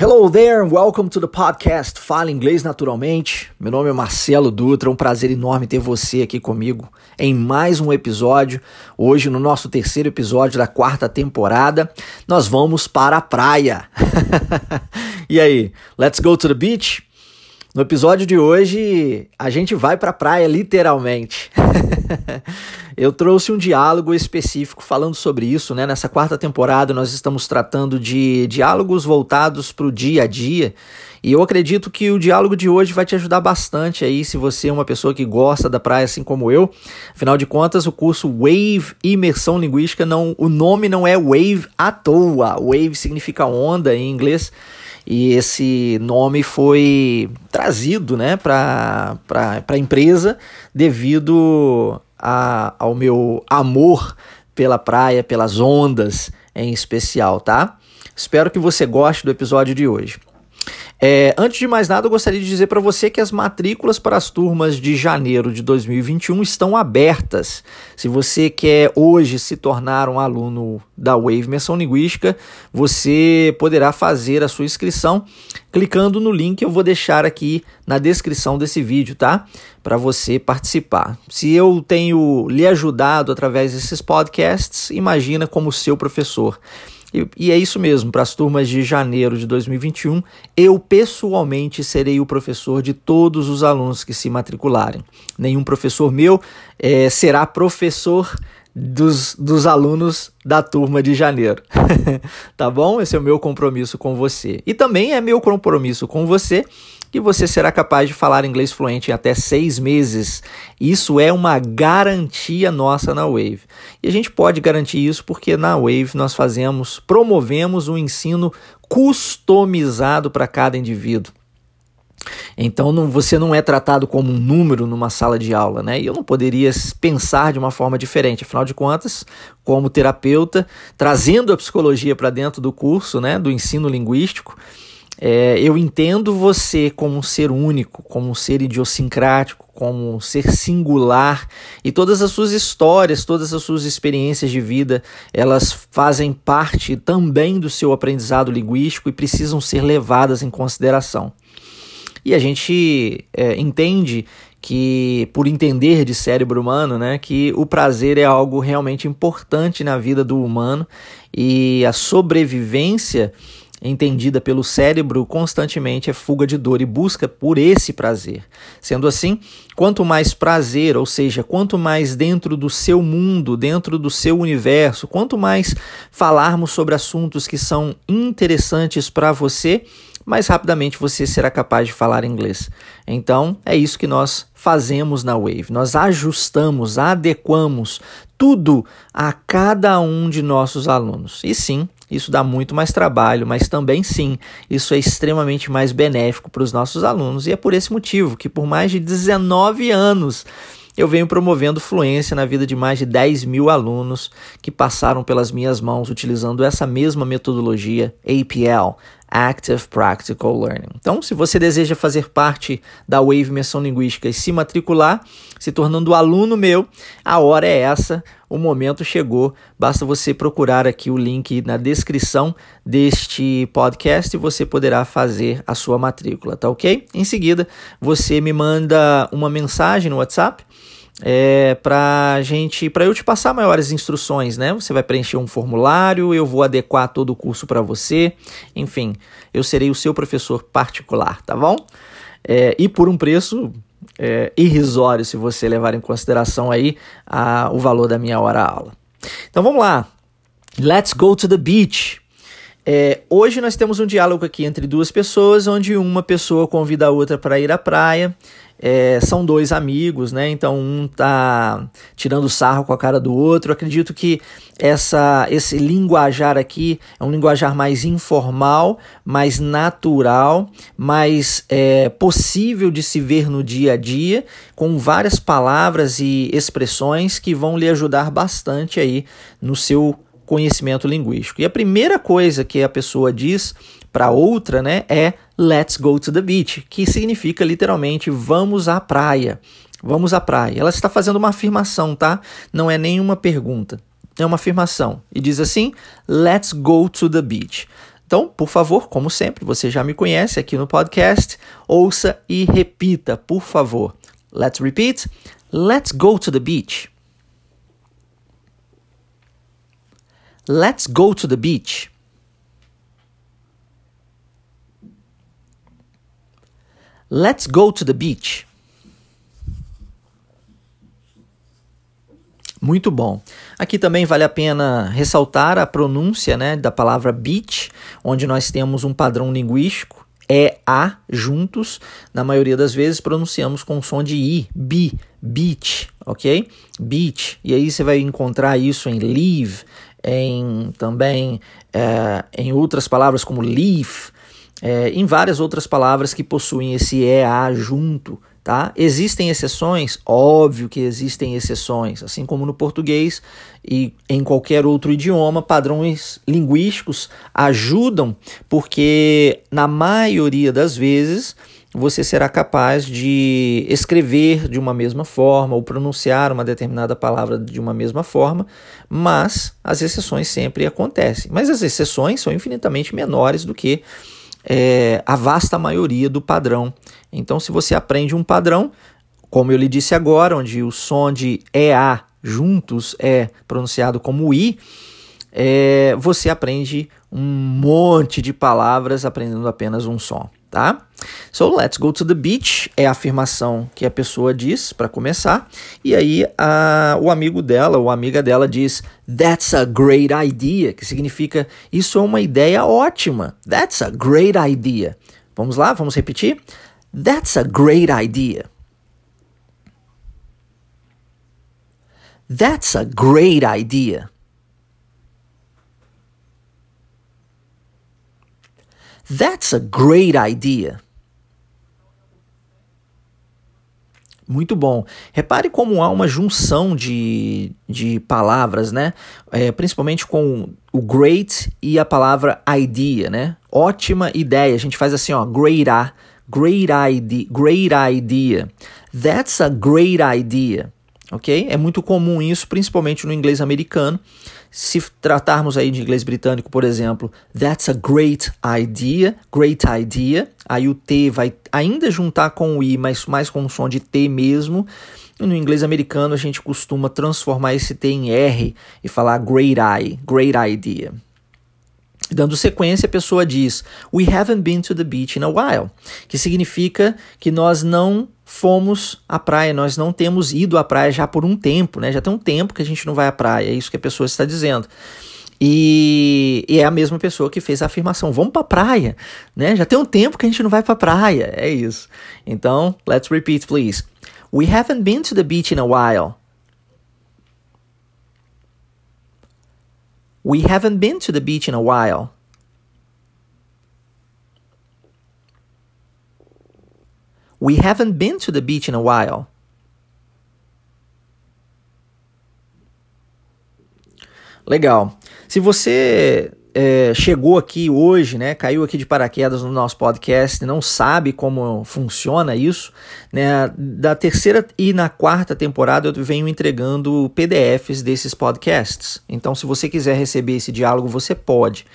Hello there, welcome to the podcast Fala Inglês Naturalmente. Meu nome é Marcelo Dutra, é um prazer enorme ter você aqui comigo em mais um episódio. Hoje, no nosso terceiro episódio da quarta temporada, nós vamos para a praia. e aí, let's go to the beach? No episódio de hoje, a gente vai para a praia literalmente. Eu trouxe um diálogo específico falando sobre isso, né? Nessa quarta temporada nós estamos tratando de diálogos voltados para o dia a dia. E eu acredito que o diálogo de hoje vai te ajudar bastante aí, se você é uma pessoa que gosta da praia assim como eu. Afinal de contas, o curso Wave Imersão Linguística não, o nome não é Wave à toa. Wave significa onda em inglês e esse nome foi trazido né, para a empresa devido a, ao meu amor pela praia, pelas ondas em especial, tá? Espero que você goste do episódio de hoje. É, antes de mais nada, eu gostaria de dizer para você que as matrículas para as turmas de janeiro de 2021 estão abertas. Se você quer hoje se tornar um aluno da Wave Imersão Linguística, você poderá fazer a sua inscrição clicando no link que eu vou deixar aqui na descrição desse vídeo, tá? Para você participar. Se eu tenho lhe ajudado através desses podcasts, imagina como seu professor. E, e, é isso mesmo, para as turmas de janeiro de 2021, eu pessoalmente serei o professor de todos os alunos que se matricularem. Nenhum professor meu é, será professor dos, dos alunos da turma de janeiro. tá bom? Esse é o meu compromisso com você. E também é meu compromisso com você que você será capaz de falar inglês fluente em até seis meses. Isso é uma garantia nossa na Wave. E a gente pode garantir isso porque na Wave nós fazemos, promovemos um ensino customizado para cada indivíduo. Então não, você não é tratado como um número numa sala de aula, né? E eu não poderia pensar de uma forma diferente. Afinal de contas, como terapeuta, trazendo a psicologia para dentro do curso, né, do ensino linguístico, é, eu entendo você como um ser único, como um ser idiosincrático, como um ser singular e todas as suas histórias, todas as suas experiências de vida, elas fazem parte também do seu aprendizado linguístico e precisam ser levadas em consideração. E a gente é, entende que, por entender de cérebro humano, né, que o prazer é algo realmente importante na vida do humano e a sobrevivência entendida pelo cérebro constantemente é fuga de dor e busca por esse prazer. Sendo assim, quanto mais prazer, ou seja, quanto mais dentro do seu mundo, dentro do seu universo, quanto mais falarmos sobre assuntos que são interessantes para você, mais rapidamente você será capaz de falar inglês. Então, é isso que nós fazemos na Wave. Nós ajustamos, adequamos tudo a cada um de nossos alunos. E sim, isso dá muito mais trabalho, mas também sim, isso é extremamente mais benéfico para os nossos alunos. E é por esse motivo que, por mais de 19 anos, eu venho promovendo fluência na vida de mais de 10 mil alunos que passaram pelas minhas mãos utilizando essa mesma metodologia APL, Active Practical Learning. Então, se você deseja fazer parte da Wave Imersão Linguística e se matricular, se tornando aluno meu, a hora é essa, o momento chegou. Basta você procurar aqui o link na descrição deste podcast e você poderá fazer a sua matrícula, tá ok? Em seguida, você me manda uma mensagem no WhatsApp é, para gente, para eu te passar maiores instruções, né? Você vai preencher um formulário, eu vou adequar todo o curso para você, enfim, eu serei o seu professor particular, tá bom? É, e por um preço é, irrisório, se você levar em consideração aí a, o valor da minha hora aula. Então vamos lá, let's go to the beach. É, hoje nós temos um diálogo aqui entre duas pessoas, onde uma pessoa convida a outra para ir à praia é, são dois amigos, né? Então um tá tirando sarro com a cara do outro. Eu acredito que essa, esse linguajar aqui é um linguajar mais informal, mais natural, mais é, possível de se ver no dia a dia, com várias palavras e expressões que vão lhe ajudar bastante aí no seu conhecimento linguístico. E a primeira coisa que a pessoa diz para outra, né, é let's go to the beach, que significa literalmente vamos à praia. Vamos à praia. Ela está fazendo uma afirmação, tá? Não é nenhuma pergunta. É uma afirmação. E diz assim: Let's go to the beach. Então, por favor, como sempre, você já me conhece aqui no podcast, ouça e repita, por favor. Let's repeat. Let's go to the beach. Let's go to the beach. Let's go to the beach. Muito bom. Aqui também vale a pena ressaltar a pronúncia né, da palavra beach, onde nós temos um padrão linguístico, é a juntos. Na maioria das vezes pronunciamos com som de i, bi, beach, ok? Beach. E aí você vai encontrar isso em leave, em também é, em outras palavras como leaf, é, em várias outras palavras que possuem esse EA junto. Tá? Existem exceções? Óbvio que existem exceções, assim como no português e em qualquer outro idioma, padrões linguísticos ajudam, porque na maioria das vezes você será capaz de escrever de uma mesma forma ou pronunciar uma determinada palavra de uma mesma forma, mas as exceções sempre acontecem. Mas as exceções são infinitamente menores do que é, a vasta maioria do padrão. Então, se você aprende um padrão, como eu lhe disse agora, onde o som de EA juntos é pronunciado como I, é, você aprende um monte de palavras aprendendo apenas um som tá? So let's go to the beach é a afirmação que a pessoa diz para começar. E aí a, o amigo dela, ou amiga dela diz That's a great idea, que significa isso é uma ideia ótima. That's a great idea. Vamos lá, vamos repetir? That's a great idea. That's a great idea. That's a great idea. Muito bom. Repare como há uma junção de, de palavras, né? É, principalmente com o great e a palavra idea, né? Ótima ideia. A gente faz assim, ó, great, a, great idea, great idea. That's a great idea. Ok? É muito comum isso, principalmente no inglês americano. Se tratarmos aí de inglês britânico, por exemplo, that's a great idea, great idea. Aí o T vai ainda juntar com o I, mas mais com o som de T mesmo. E no inglês americano a gente costuma transformar esse T em R e falar great eye, great idea. Dando sequência, a pessoa diz: We haven't been to the beach in a while, que significa que nós não fomos à praia, nós não temos ido à praia já por um tempo, né? Já tem um tempo que a gente não vai à praia, é isso que a pessoa está dizendo. E, e é a mesma pessoa que fez a afirmação: vamos para praia, né? Já tem um tempo que a gente não vai para praia, é isso. Então, let's repeat, please. We haven't been to the beach in a while. We haven't been to the beach in a while. We haven't been to the beach in a while. Legal. Se você é, chegou aqui hoje, né, caiu aqui de paraquedas no nosso podcast, não sabe como funciona isso, né, da terceira e na quarta temporada eu venho entregando PDFs desses podcasts. Então, se você quiser receber esse diálogo, você pode.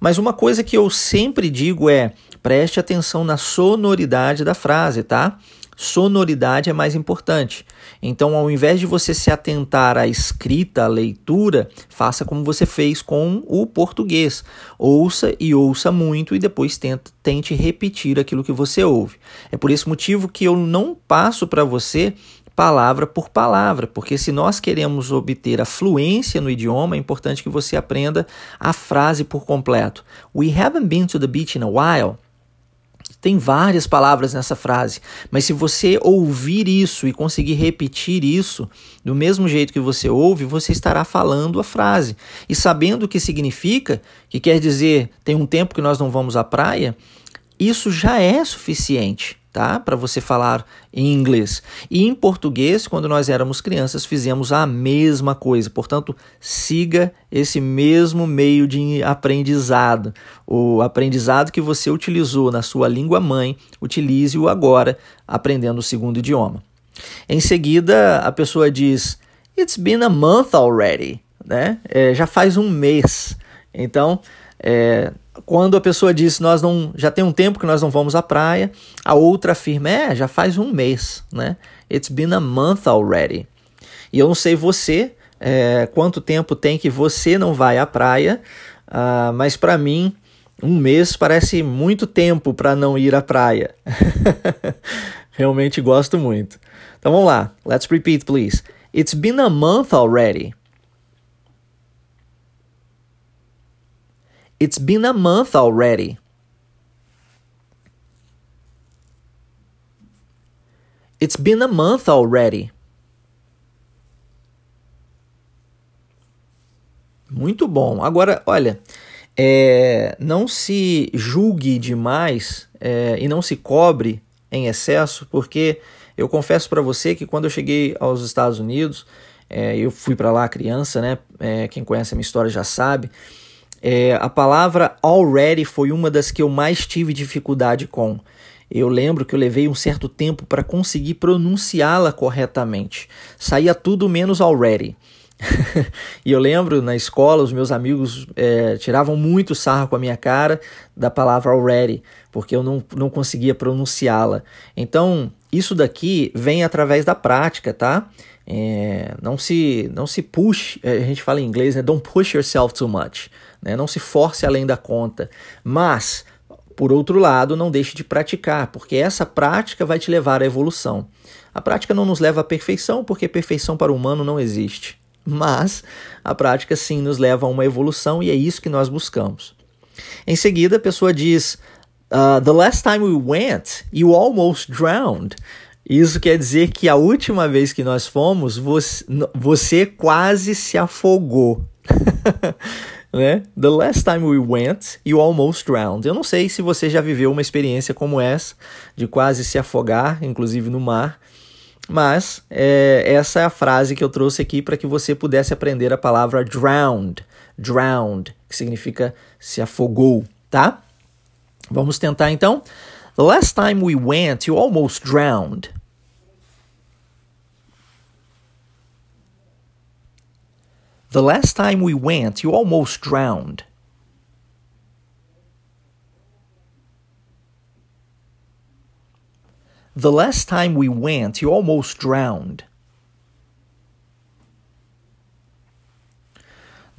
Mas uma coisa que eu sempre digo é preste atenção na sonoridade da frase, tá? sonoridade é mais importante. Então, ao invés de você se atentar à escrita, à leitura, faça como você fez com o português. Ouça e ouça muito e depois tenta, tente repetir aquilo que você ouve. É por esse motivo que eu não passo para você palavra por palavra, porque se nós queremos obter a fluência no idioma, é importante que você aprenda a frase por completo. We haven't been to the beach in a while. Tem várias palavras nessa frase, mas se você ouvir isso e conseguir repetir isso do mesmo jeito que você ouve, você estará falando a frase. E sabendo o que significa, que quer dizer tem um tempo que nós não vamos à praia, isso já é suficiente tá? Para você falar em inglês. E em português, quando nós éramos crianças, fizemos a mesma coisa. Portanto, siga esse mesmo meio de aprendizado. O aprendizado que você utilizou na sua língua mãe, utilize-o agora aprendendo o segundo idioma. Em seguida, a pessoa diz: It's been a month already, né? É, já faz um mês. Então, É, quando a pessoa diz nós não já tem um tempo que nós não vamos à praia, a outra afirma é já faz um mês, né? It's been a month already. E eu não sei você é, quanto tempo tem que você não vai à praia, uh, mas para mim um mês parece muito tempo para não ir à praia. Realmente gosto muito. Então vamos lá. Let's repeat, please. It's been a month already. It's been a month already. It's been a month already. Muito bom. Agora, olha, é, não se julgue demais é, e não se cobre em excesso, porque eu confesso para você que quando eu cheguei aos Estados Unidos, é, eu fui para lá criança, né? É, quem conhece a minha história já sabe. É, a palavra already foi uma das que eu mais tive dificuldade com. Eu lembro que eu levei um certo tempo para conseguir pronunciá-la corretamente. Saía tudo menos already. e eu lembro na escola, os meus amigos é, tiravam muito sarro com a minha cara da palavra already, porque eu não, não conseguia pronunciá-la. Então, isso daqui vem através da prática, tá? É, não se não se push, é, a gente fala em inglês, né? Don't push yourself too much. Né? Não se force além da conta. Mas, por outro lado, não deixe de praticar, porque essa prática vai te levar à evolução. A prática não nos leva à perfeição, porque perfeição para o humano não existe. Mas a prática sim nos leva a uma evolução e é isso que nós buscamos. Em seguida, a pessoa diz: uh, The last time we went, you almost drowned. Isso quer dizer que a última vez que nós fomos, você, você quase se afogou. né? The last time we went, you almost drowned. Eu não sei se você já viveu uma experiência como essa, de quase se afogar, inclusive no mar, mas é, essa é a frase que eu trouxe aqui para que você pudesse aprender a palavra drowned, drowned, que significa se afogou, tá? Vamos tentar então. The last time we went, you almost drowned. The last time we went, you almost drowned. The last time we went, you almost drowned.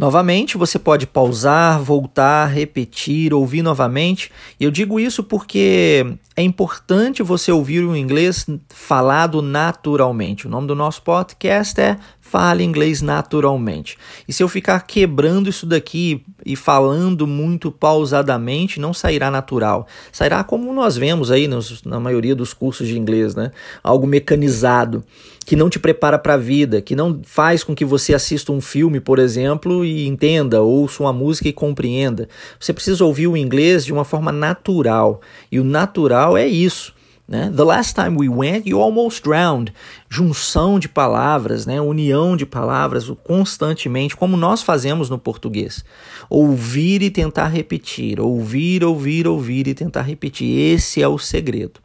Novamente, você pode pausar, voltar, repetir, ouvir novamente. E eu digo isso porque é importante você ouvir o inglês falado naturalmente. O nome do nosso podcast é Fale Inglês Naturalmente. E se eu ficar quebrando isso daqui e falando muito pausadamente, não sairá natural. Sairá como nós vemos aí nos, na maioria dos cursos de inglês, né? Algo mecanizado que não te prepara para a vida, que não faz com que você assista um filme, por exemplo, e entenda, ouça uma música e compreenda. Você precisa ouvir o inglês de uma forma natural. E o natural é isso. Né? The last time we went, you almost drowned. Junção de palavras, né? união de palavras constantemente, como nós fazemos no português. Ouvir e tentar repetir. Ouvir, ouvir, ouvir e tentar repetir. Esse é o segredo.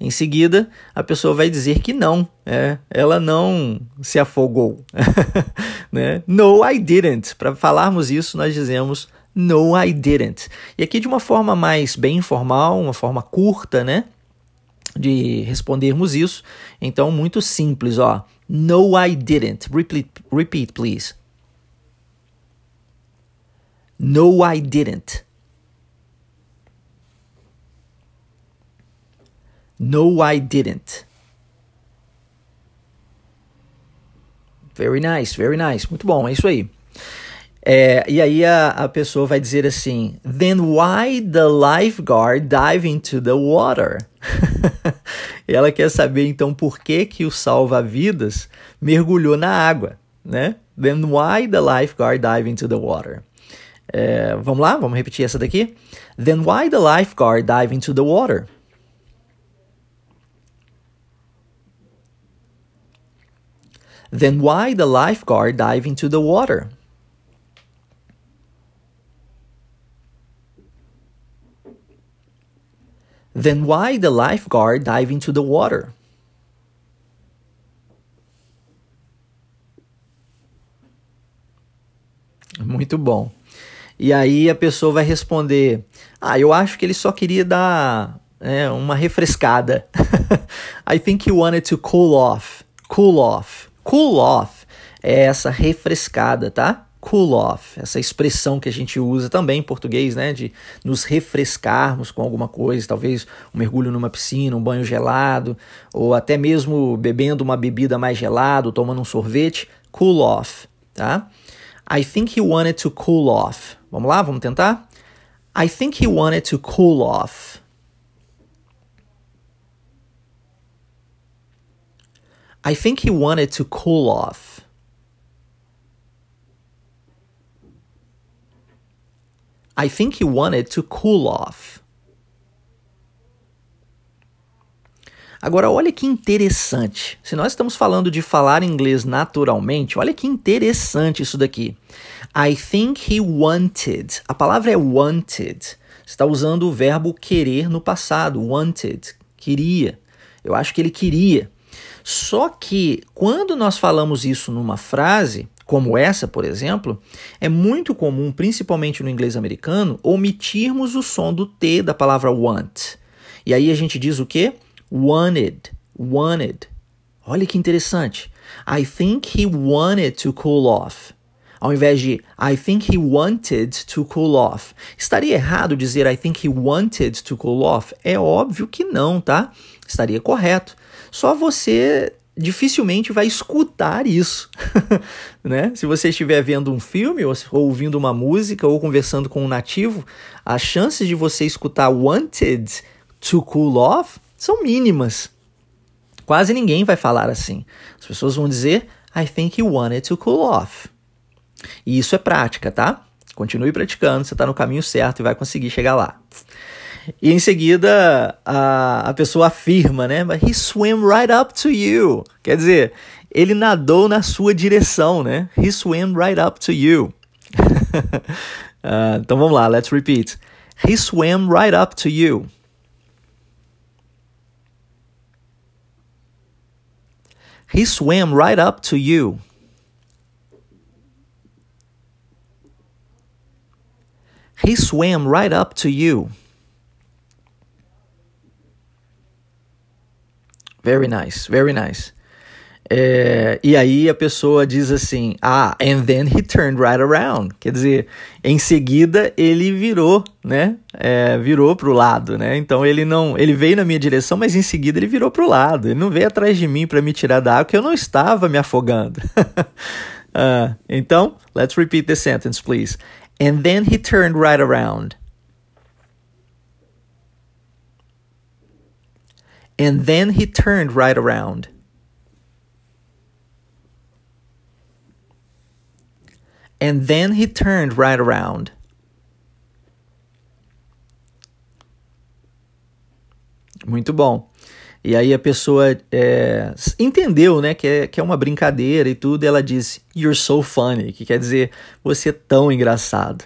Em seguida, a pessoa vai dizer que não, é, ela não se afogou. né? No, I didn't. Para falarmos isso, nós dizemos No, I didn't. E aqui de uma forma mais bem informal, uma forma curta, né? De respondermos isso. Então, muito simples, ó. No, I didn't. Repeat, repeat please. No, I didn't. No, I didn't. Very nice, very nice. Muito bom, é isso aí. É, e aí a, a pessoa vai dizer assim: Then why the lifeguard dive into the water? ela quer saber então por que, que o salva-vidas mergulhou na água, né? Then why the lifeguard dive into the water? É, vamos lá, vamos repetir essa daqui. Then why the lifeguard dive into the water? Then why the lifeguard dive into the water? Then why the lifeguard dive into the water? Muito bom. E aí a pessoa vai responder: Ah, eu acho que ele só queria dar é, uma refrescada. I think he wanted to cool off. Cool off. Cool off é essa refrescada, tá? Cool off, essa expressão que a gente usa também em português, né? De nos refrescarmos com alguma coisa, talvez um mergulho numa piscina, um banho gelado, ou até mesmo bebendo uma bebida mais gelada, tomando um sorvete. Cool off, tá? I think he wanted to cool off. Vamos lá, vamos tentar? I think he wanted to cool off. I think he wanted to cool off. I think he wanted to cool off. Agora, olha que interessante. Se nós estamos falando de falar inglês naturalmente, olha que interessante isso daqui. I think he wanted. A palavra é wanted. Você está usando o verbo querer no passado. Wanted. Queria. Eu acho que ele queria. Só que quando nós falamos isso numa frase, como essa, por exemplo, é muito comum, principalmente no inglês americano, omitirmos o som do T da palavra want. E aí a gente diz o quê? Wanted, wanted. Olha que interessante. I think he wanted to cool off. Ao invés de I think he wanted to cool off. Estaria errado dizer I think he wanted to cool off? É óbvio que não, tá? Estaria correto. Só você dificilmente vai escutar isso, né? Se você estiver vendo um filme ou ouvindo uma música ou conversando com um nativo, as chances de você escutar wanted to cool off são mínimas. Quase ninguém vai falar assim. As pessoas vão dizer I think he wanted to cool off. E isso é prática, tá? Continue praticando, você está no caminho certo e vai conseguir chegar lá. E em seguida a, a pessoa afirma, né? But he swam right up to you. Quer dizer, ele nadou na sua direção, né? He swam right up to you. uh, então vamos lá, let's repeat. He swam right up to you. He swam right up to you. He swam right up to you. Very nice, very nice. É, e aí a pessoa diz assim: Ah, and then he turned right around. Quer dizer, em seguida ele virou, né? É, virou pro lado, né? Então ele não, ele veio na minha direção, mas em seguida ele virou pro lado. Ele não veio atrás de mim para me tirar da água, que eu não estava me afogando. uh, então, let's repeat the sentence, please. And then he turned right around. And then he turned right around. And then he turned right around. Muito bom. E aí a pessoa é, entendeu, né, que é, que é uma brincadeira e tudo, e ela disse, You're so funny, que quer dizer, você é tão engraçado.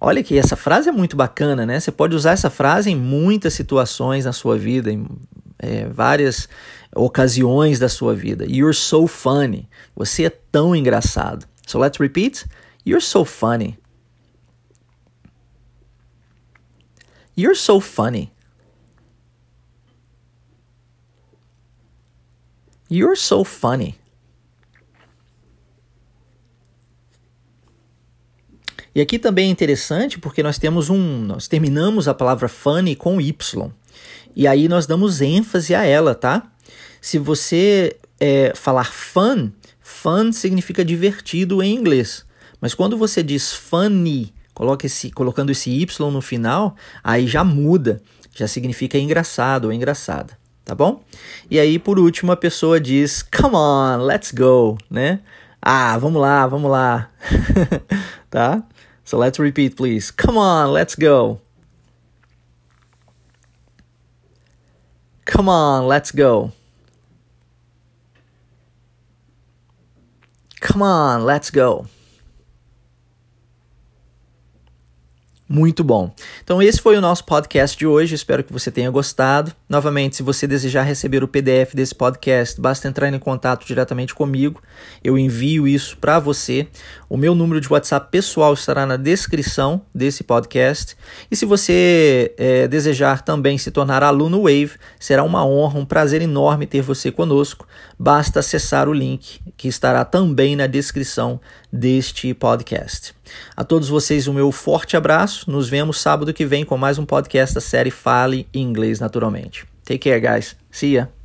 Olha que essa frase é muito bacana, né? Você pode usar essa frase em muitas situações na sua vida, em é, várias ocasiões da sua vida. You're so funny. Você é tão engraçado. So let's repeat. You're so funny. You're so funny. You're so funny. E aqui também é interessante porque nós temos um, nós terminamos a palavra funny com y. E aí nós damos ênfase a ela, tá? Se você é, falar fun, fun significa divertido em inglês. Mas quando você diz funny, coloca esse, colocando esse y no final, aí já muda, já significa engraçado ou engraçada, tá bom? E aí por último a pessoa diz come on, let's go, né? Ah, vamos lá, vamos lá, tá? So let's repeat, please. Come on, let's go. Come on, let's go. Come on, let's go. muito bom. Então, esse foi o nosso podcast de hoje. Espero que você tenha gostado. Novamente, se você desejar receber o PDF desse podcast, basta entrar em contato diretamente comigo. Eu envio isso para você. O meu número de WhatsApp pessoal estará na descrição desse podcast. E se você é, desejar também se tornar aluno Wave, será uma honra, um prazer enorme ter você conosco. Basta acessar o link que estará também na descrição deste podcast. A todos vocês, o meu forte abraço. Nos vemos sábado que vem com mais um podcast da série Fale Inglês Naturalmente. Take care, guys. See ya.